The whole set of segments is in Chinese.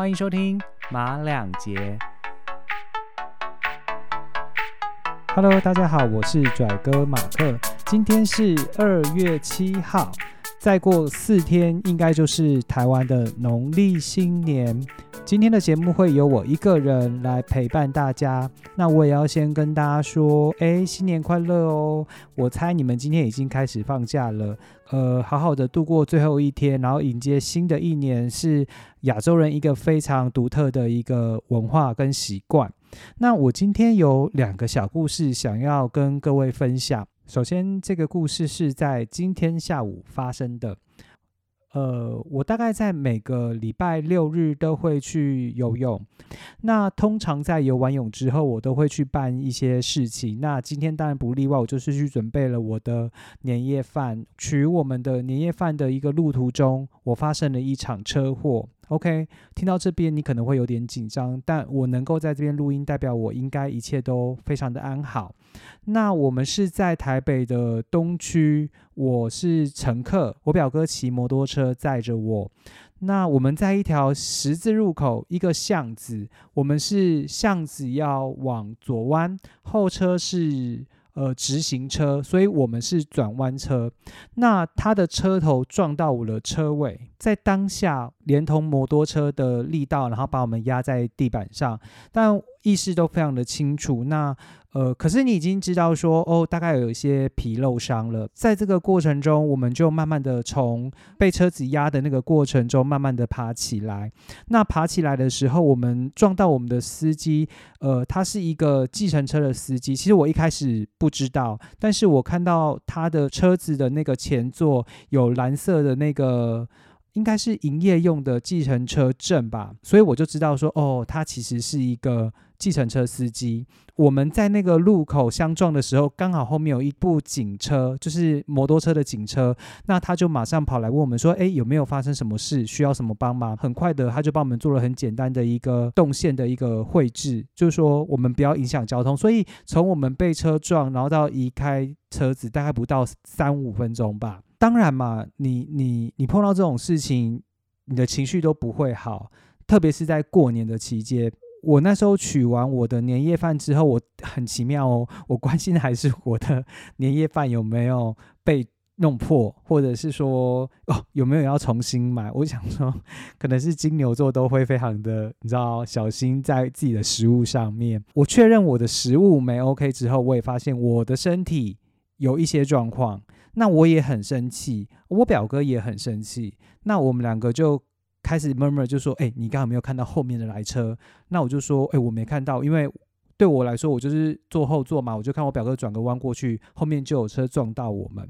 欢迎收听马两节。Hello，大家好，我是拽哥马克。今天是二月七号，再过四天应该就是台湾的农历新年。今天的节目会由我一个人来陪伴大家。那我也要先跟大家说，哎，新年快乐哦！我猜你们今天已经开始放假了，呃，好好的度过最后一天，然后迎接新的一年，是亚洲人一个非常独特的一个文化跟习惯。那我今天有两个小故事想要跟各位分享。首先，这个故事是在今天下午发生的。呃，我大概在每个礼拜六日都会去游泳。那通常在游完泳之后，我都会去办一些事情。那今天当然不例外，我就是去准备了我的年夜饭。取我们的年夜饭的一个路途中，我发生了一场车祸。OK，听到这边你可能会有点紧张，但我能够在这边录音，代表我应该一切都非常的安好。那我们是在台北的东区，我是乘客，我表哥骑摩托车载着我。那我们在一条十字路口，一个巷子，我们是巷子要往左弯，后车是。呃，直行车，所以我们是转弯车。那他的车头撞到我的车尾，在当下连同摩托车的力道，然后把我们压在地板上，但意识都非常的清楚。那呃，可是你已经知道说，哦，大概有一些皮肉伤了。在这个过程中，我们就慢慢的从被车子压的那个过程中，慢慢的爬起来。那爬起来的时候，我们撞到我们的司机，呃，他是一个计程车的司机。其实我一开始不知道，但是我看到他的车子的那个前座有蓝色的那个。应该是营业用的计程车证吧，所以我就知道说，哦，他其实是一个计程车司机。我们在那个路口相撞的时候，刚好后面有一部警车，就是摩托车的警车，那他就马上跑来问我们说，哎，有没有发生什么事，需要什么帮忙？很快的，他就帮我们做了很简单的一个动线的一个绘制，就是说我们不要影响交通。所以从我们被车撞，然后到移开车子，大概不到三五分钟吧。当然嘛，你你你碰到这种事情，你的情绪都不会好，特别是在过年的期间。我那时候取完我的年夜饭之后，我很奇妙哦，我关心的还是我的 年夜饭有没有被弄破，或者是说哦有没有要重新买。我想说，可能是金牛座都会非常的你知道小心在自己的食物上面。我确认我的食物没 OK 之后，我也发现我的身体有一些状况。那我也很生气，我表哥也很生气。那我们两个就开始闷闷就说：“哎，你刚刚没有看到后面的来车？”那我就说：“哎，我没看到，因为对我来说，我就是坐后座嘛，我就看我表哥转个弯过去，后面就有车撞到我们。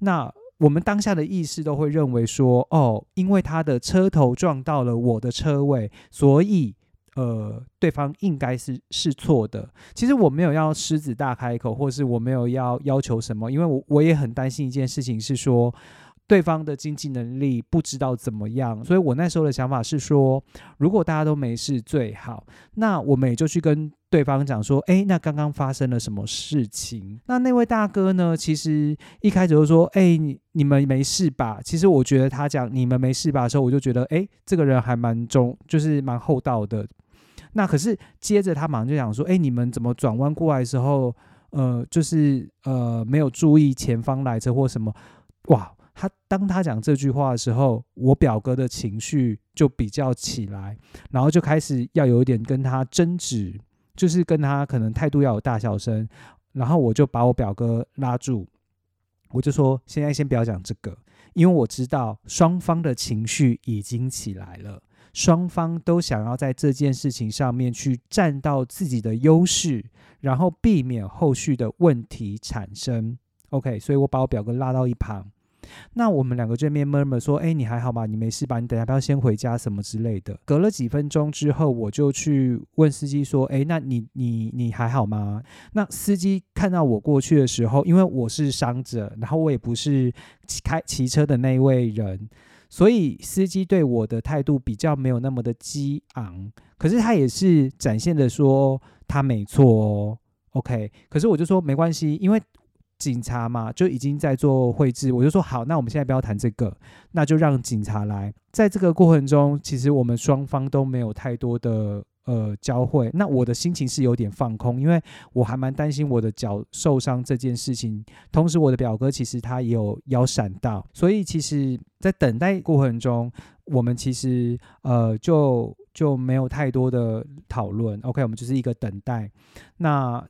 那我们当下的意识都会认为说：哦，因为他的车头撞到了我的车位，所以。”呃，对方应该是是错的。其实我没有要狮子大开口，或是我没有要要求什么，因为我我也很担心一件事情，是说对方的经济能力不知道怎么样。所以我那时候的想法是说，如果大家都没事最好，那我们也就去跟对方讲说，哎，那刚刚发生了什么事情？那那位大哥呢？其实一开始就说，哎，你你们没事吧？其实我觉得他讲你们没事吧的时候，我就觉得，哎，这个人还蛮忠，就是蛮厚道的。那可是接着他马上就讲说，哎，你们怎么转弯过来的时候，呃，就是呃没有注意前方来车或什么？哇，他当他讲这句话的时候，我表哥的情绪就比较起来，然后就开始要有一点跟他争执，就是跟他可能态度要有大小声，然后我就把我表哥拉住，我就说现在先不要讲这个，因为我知道双方的情绪已经起来了。双方都想要在这件事情上面去占到自己的优势，然后避免后续的问题产生。OK，所以我把我表哥拉到一旁。那我们两个这边默默说：“哎，你还好吗？你没事吧？你等下不要先回家什么之类的。”隔了几分钟之后，我就去问司机说：“哎，那你你你还好吗？”那司机看到我过去的时候，因为我是伤者，然后我也不是开骑车的那一位人。所以司机对我的态度比较没有那么的激昂，可是他也是展现的说他没错哦，OK。可是我就说没关系，因为警察嘛就已经在做绘制，我就说好，那我们现在不要谈这个，那就让警察来。在这个过程中，其实我们双方都没有太多的。呃，交汇。那我的心情是有点放空，因为我还蛮担心我的脚受伤这件事情。同时，我的表哥其实他也有腰闪到，所以其实，在等待过程中，我们其实呃就就没有太多的讨论。OK，我们就是一个等待。那。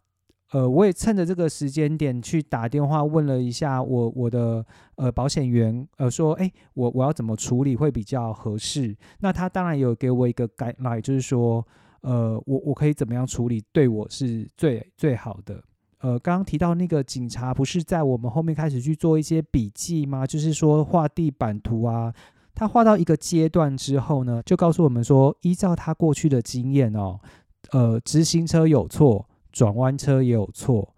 呃，我也趁着这个时间点去打电话问了一下我我的呃保险员，呃说，哎，我我要怎么处理会比较合适？那他当然有给我一个 guideline，就是说，呃，我我可以怎么样处理对我是最最好的？呃，刚刚提到那个警察不是在我们后面开始去做一些笔记吗？就是说画地板图啊，他画到一个阶段之后呢，就告诉我们说，依照他过去的经验哦，呃，直行车有错。转弯车也有错，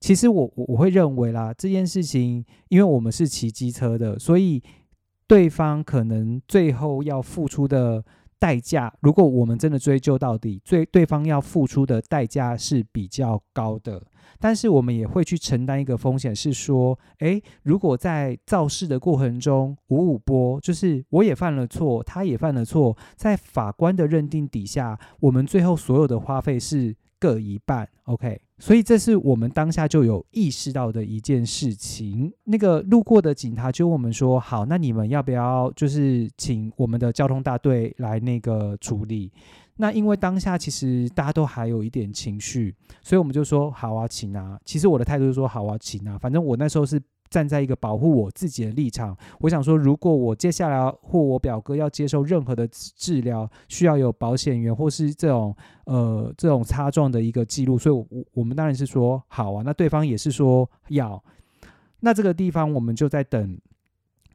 其实我我我会认为啦，这件事情，因为我们是骑机车的，所以对方可能最后要付出的代价，如果我们真的追究到底，最对方要付出的代价是比较高的。但是我们也会去承担一个风险，是说，诶，如果在肇事的过程中五五波，就是我也犯了错，他也犯了错，在法官的认定底下，我们最后所有的花费是。各一半，OK，所以这是我们当下就有意识到的一件事情。那个路过的警察就问我们说：“好，那你们要不要就是请我们的交通大队来那个处理？”那因为当下其实大家都还有一点情绪，所以我们就说：“好啊，请啊。”其实我的态度是说：“好啊，请啊。”反正我那时候是。站在一个保护我自己的立场，我想说，如果我接下来或我表哥要接受任何的治疗，需要有保险员或是这种呃这种擦撞的一个记录，所以，我我们当然是说好啊。那对方也是说要，那这个地方我们就在等。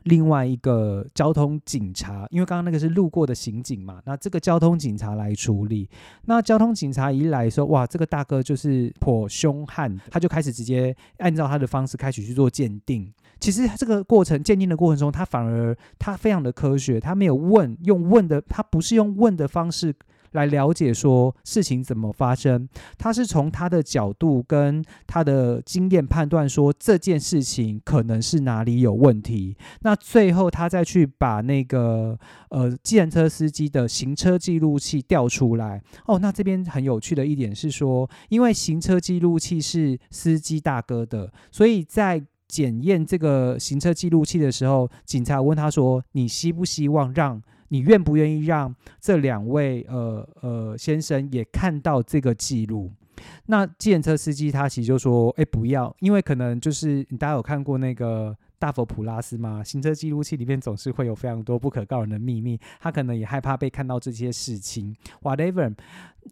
另外一个交通警察，因为刚刚那个是路过的刑警嘛，那这个交通警察来处理。那交通警察一来说，哇，这个大哥就是颇凶悍，他就开始直接按照他的方式开始去做鉴定。其实这个过程鉴定的过程中，他反而他非常的科学，他没有问用问的，他不是用问的方式。来了解说事情怎么发生，他是从他的角度跟他的经验判断说这件事情可能是哪里有问题，那最后他再去把那个呃，计程车司机的行车记录器调出来。哦，那这边很有趣的一点是说，因为行车记录器是司机大哥的，所以在检验这个行车记录器的时候，警察问他说：“你希不希望让？”你愿不愿意让这两位呃呃先生也看到这个记录？那计程车司机他其实就说：“哎，不要，因为可能就是大家有看过那个大佛普拉斯吗？行车记录器里面总是会有非常多不可告人的秘密，他可能也害怕被看到这些事情。Whatever，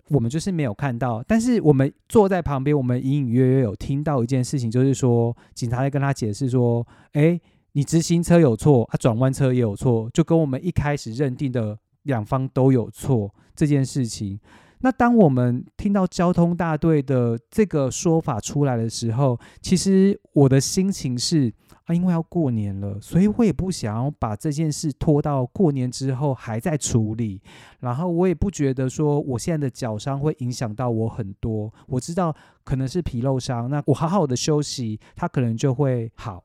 我们就是没有看到，但是我们坐在旁边，我们隐隐约约有听到一件事情，就是说警察在跟他解释说：，哎。”你直行车有错，啊，转弯车也有错，就跟我们一开始认定的两方都有错这件事情。那当我们听到交通大队的这个说法出来的时候，其实我的心情是啊，因为要过年了，所以我也不想要把这件事拖到过年之后还在处理。然后我也不觉得说我现在的脚伤会影响到我很多，我知道可能是皮肉伤，那我好好的休息，它可能就会好。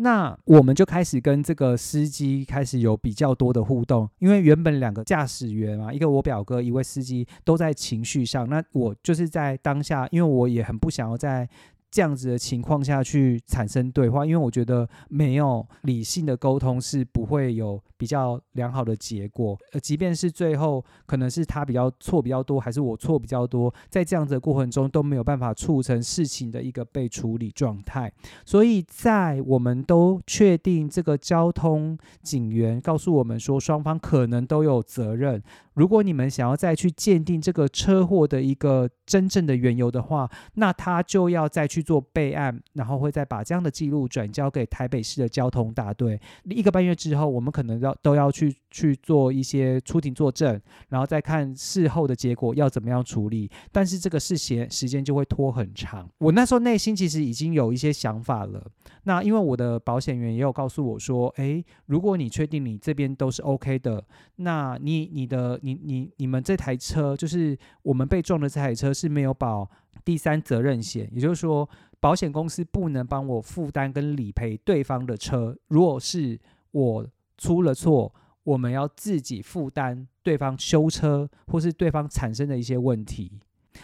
那我们就开始跟这个司机开始有比较多的互动，因为原本两个驾驶员啊，一个我表哥，一位司机都在情绪上。那我就是在当下，因为我也很不想要在。这样子的情况下去产生对话，因为我觉得没有理性的沟通是不会有比较良好的结果。呃，即便是最后可能是他比较错比较多，还是我错比较多，在这样子的过程中都没有办法促成事情的一个被处理状态。所以在我们都确定这个交通警员告诉我们说双方可能都有责任。如果你们想要再去鉴定这个车祸的一个真正的缘由的话，那他就要再去去做备案，然后会再把这样的记录转交给台北市的交通大队。一个半月之后，我们可能要都要去去做一些出庭作证，然后再看事后的结果要怎么样处理。但是这个事情时间就会拖很长。我那时候内心其实已经有一些想法了。那因为我的保险员也有告诉我说，诶，如果你确定你这边都是 OK 的，那你你的。你你你们这台车就是我们被撞的这台车是没有保第三责任险，也就是说保险公司不能帮我负担跟理赔对方的车，如果是我出了错，我们要自己负担对方修车或是对方产生的一些问题。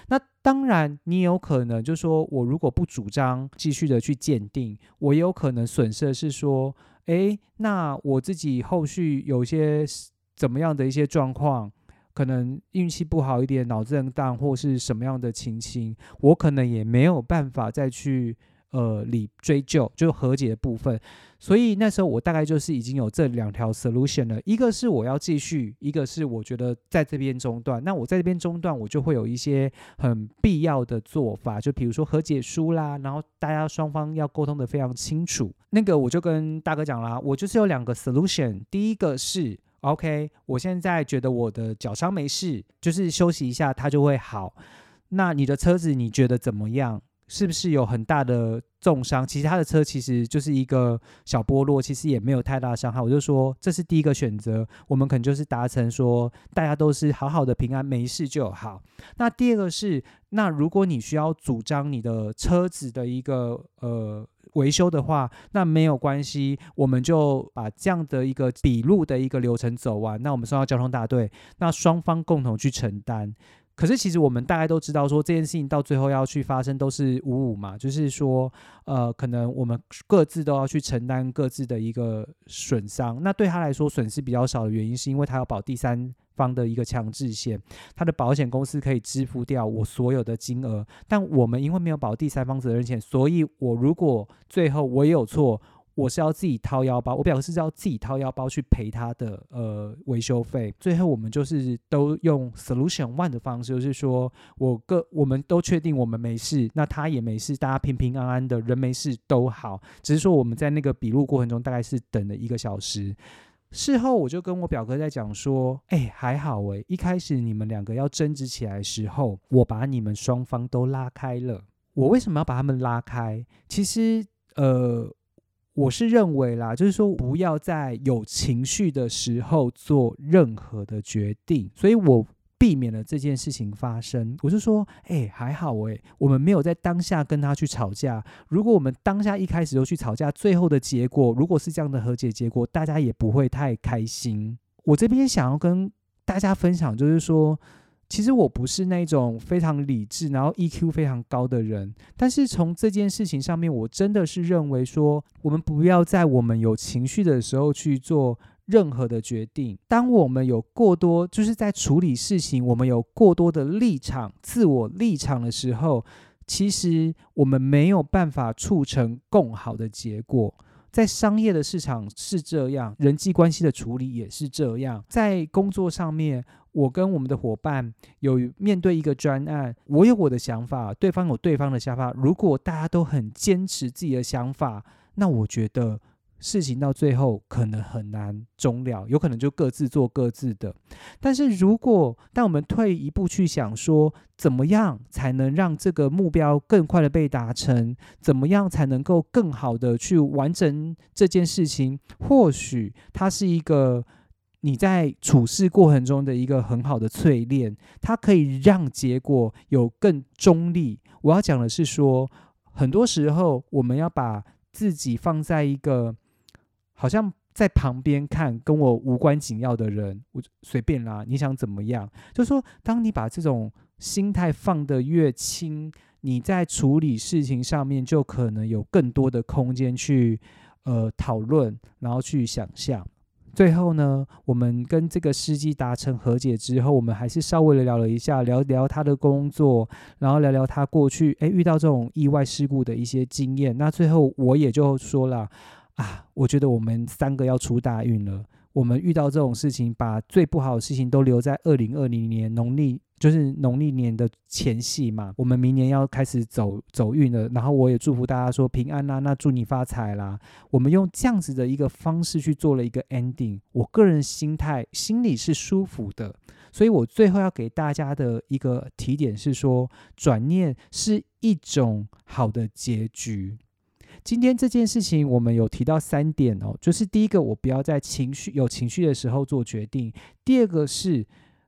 那当然，你有可能就说，我如果不主张继续的去鉴定，我也有可能损失的是说，诶，那我自己后续有些怎么样的一些状况，可能运气不好一点，脑震荡或是什么样的情形，我可能也没有办法再去。呃，理追究就和解的部分，所以那时候我大概就是已经有这两条 solution 了，一个是我要继续，一个是我觉得在这边中断。那我在这边中断，我就会有一些很必要的做法，就比如说和解书啦，然后大家双方要沟通的非常清楚。那个我就跟大哥讲啦，我就是有两个 solution，第一个是 OK，我现在觉得我的脚伤没事，就是休息一下它就会好。那你的车子你觉得怎么样？是不是有很大的重伤？其实他的车其实就是一个小剥落，其实也没有太大伤害。我就说这是第一个选择，我们可能就是达成说大家都是好好的平安没事就好。那第二个是，那如果你需要主张你的车子的一个呃维修的话，那没有关系，我们就把这样的一个笔录的一个流程走完。那我们送到交通大队，那双方共同去承担。可是其实我们大概都知道，说这件事情到最后要去发生都是五五嘛，就是说，呃，可能我们各自都要去承担各自的一个损伤。那对他来说损失比较少的原因，是因为他要保第三方的一个强制险，他的保险公司可以支付掉我所有的金额。但我们因为没有保第三方责任险，所以我如果最后我也有错。我是要自己掏腰包，我表示是要自己掏腰包去赔他的呃维修费。最后我们就是都用 solution one 的方式，就是说我个我们都确定我们没事，那他也没事，大家平平安安的，人没事都好。只是说我们在那个笔录过程中大概是等了一个小时。事后我就跟我表哥在讲说，哎，还好哎，一开始你们两个要争执起来时候，我把你们双方都拉开了。我为什么要把他们拉开？其实呃。我是认为啦，就是说不要在有情绪的时候做任何的决定，所以我避免了这件事情发生。我就说，哎，还好哎，我们没有在当下跟他去吵架。如果我们当下一开始就去吵架，最后的结果如果是这样的和解结果，大家也不会太开心。我这边想要跟大家分享，就是说。其实我不是那种非常理智，然后 EQ 非常高的人。但是从这件事情上面，我真的是认为说，我们不要在我们有情绪的时候去做任何的决定。当我们有过多，就是在处理事情，我们有过多的立场、自我立场的时候，其实我们没有办法促成更好的结果。在商业的市场是这样，人际关系的处理也是这样，在工作上面。我跟我们的伙伴有面对一个专案，我有我的想法，对方有对方的想法。如果大家都很坚持自己的想法，那我觉得事情到最后可能很难终了，有可能就各自做各自的。但是如果当我们退一步去想，说怎么样才能让这个目标更快的被达成，怎么样才能够更好的去完成这件事情，或许它是一个。你在处事过程中的一个很好的淬炼，它可以让结果有更中立。我要讲的是说，很多时候我们要把自己放在一个好像在旁边看，跟我无关紧要的人，我随便啦，你想怎么样？就说，当你把这种心态放得越轻，你在处理事情上面就可能有更多的空间去呃讨论，然后去想象。最后呢，我们跟这个司机达成和解之后，我们还是稍微的聊了一下，聊聊他的工作，然后聊聊他过去诶遇到这种意外事故的一些经验。那最后我也就说了啊，我觉得我们三个要出大运了。我们遇到这种事情，把最不好的事情都留在二零二零年农历。就是农历年的前夕嘛，我们明年要开始走走运了。然后我也祝福大家说平安啦，那祝你发财啦。我们用这样子的一个方式去做了一个 ending，我个人心态心里是舒服的。所以我最后要给大家的一个提点是说，转念是一种好的结局。今天这件事情我们有提到三点哦，就是第一个，我不要在情绪有情绪的时候做决定；第二个是。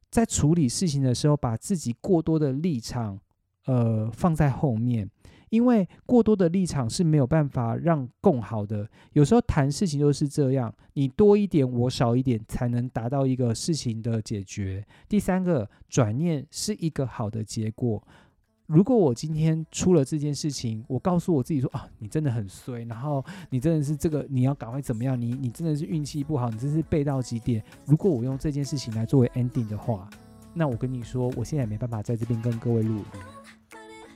在处理事情的时候，把自己过多的立场，呃，放在后面，因为过多的立场是没有办法让共好的。有时候谈事情就是这样，你多一点，我少一点，才能达到一个事情的解决。第三个，转念是一个好的结果。如果我今天出了这件事情，我告诉我自己说啊，你真的很衰，然后你真的是这个，你要赶快怎么样？你你真的是运气不好，你真是背到极点。如果我用这件事情来作为 ending 的话，那我跟你说，我现在也没办法在这边跟各位录。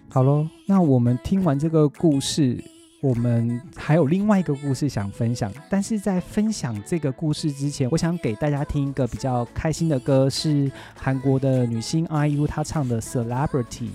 好喽，那我们听完这个故事，我们还有另外一个故事想分享。但是在分享这个故事之前，我想给大家听一个比较开心的歌，是韩国的女星 IU 她唱的《Celebrity》。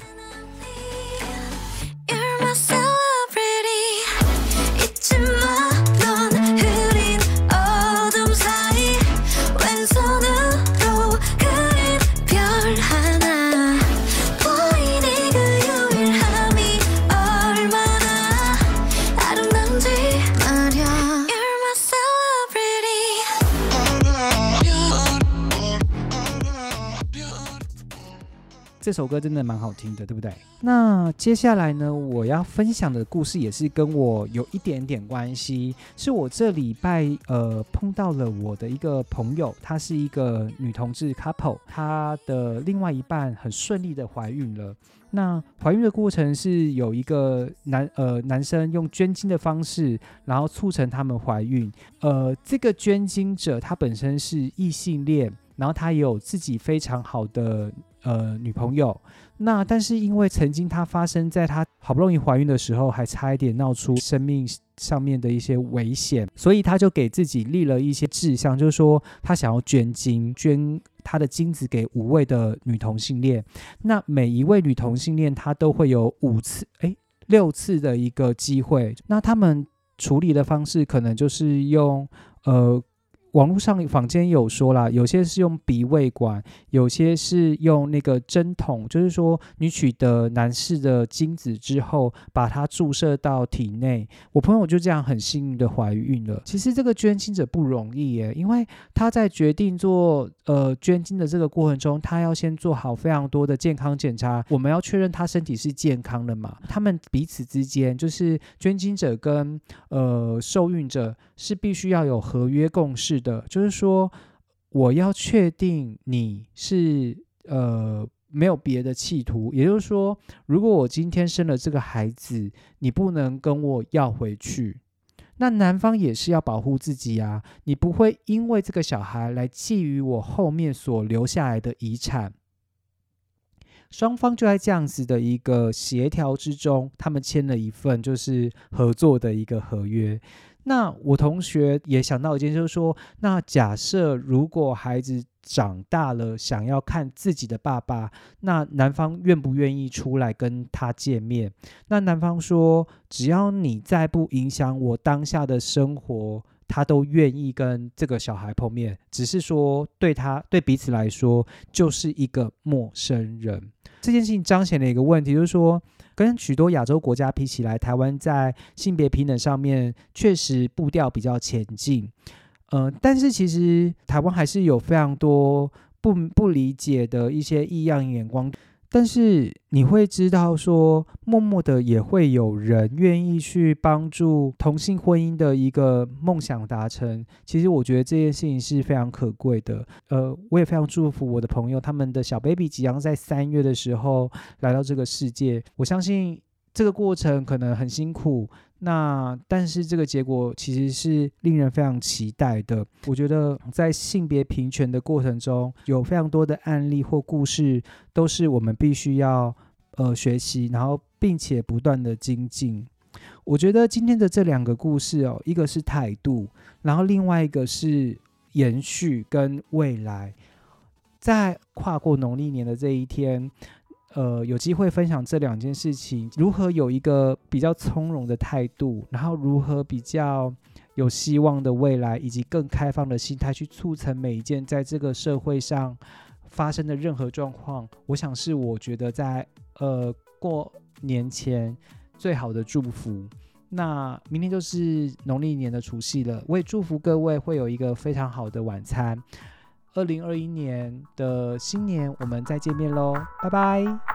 这首歌真的蛮好听的，对不对？那接下来呢，我要分享的故事也是跟我有一点点关系，是我这礼拜呃碰到了我的一个朋友，她是一个女同志 couple，她的另外一半很顺利的怀孕了。那怀孕的过程是有一个男呃男生用捐精的方式，然后促成他们怀孕。呃，这个捐精者他本身是异性恋，然后他也有自己非常好的。呃，女朋友，那但是因为曾经她发生在她好不容易怀孕的时候，还差一点闹出生命上面的一些危险，所以她就给自己立了一些志向，就是说她想要捐精，捐她的精子给五位的女同性恋。那每一位女同性恋，她都会有五次，哎，六次的一个机会。那他们处理的方式可能就是用呃。网络上坊间有说啦，有些是用鼻胃管，有些是用那个针筒，就是说你取得男士的精子之后，把它注射到体内。我朋友就这样很幸运的怀孕了。其实这个捐精者不容易耶，因为他在决定做呃捐精的这个过程中，他要先做好非常多的健康检查，我们要确认他身体是健康的嘛。他们彼此之间，就是捐精者跟呃受孕者是必须要有合约共识。的，就是说，我要确定你是呃没有别的企图，也就是说，如果我今天生了这个孩子，你不能跟我要回去，那男方也是要保护自己啊，你不会因为这个小孩来觊觎我后面所留下来的遗产。双方就在这样子的一个协调之中，他们签了一份就是合作的一个合约。那我同学也想到一件，就是说，那假设如果孩子长大了，想要看自己的爸爸，那男方愿不愿意出来跟他见面？那男方说，只要你再不影响我当下的生活，他都愿意跟这个小孩碰面。只是说，对他对彼此来说，就是一个陌生人。这件事情彰显了一个问题，就是说。跟许多亚洲国家比起来，台湾在性别平等上面确实步调比较前进，呃，但是其实台湾还是有非常多不不理解的一些异样眼光。但是你会知道，说默默的也会有人愿意去帮助同性婚姻的一个梦想达成。其实我觉得这件事情是非常可贵的。呃，我也非常祝福我的朋友，他们的小 baby 即将在三月的时候来到这个世界。我相信这个过程可能很辛苦。那但是这个结果其实是令人非常期待的。我觉得在性别平权的过程中，有非常多的案例或故事，都是我们必须要呃学习，然后并且不断的精进。我觉得今天的这两个故事哦，一个是态度，然后另外一个是延续跟未来，在跨过农历年的这一天。呃，有机会分享这两件事情，如何有一个比较从容的态度，然后如何比较有希望的未来，以及更开放的心态去促成每一件在这个社会上发生的任何状况，我想是我觉得在呃过年前最好的祝福。那明天就是农历年的除夕了，我也祝福各位会有一个非常好的晚餐。二零二一年的新年，我们再见面喽，拜拜。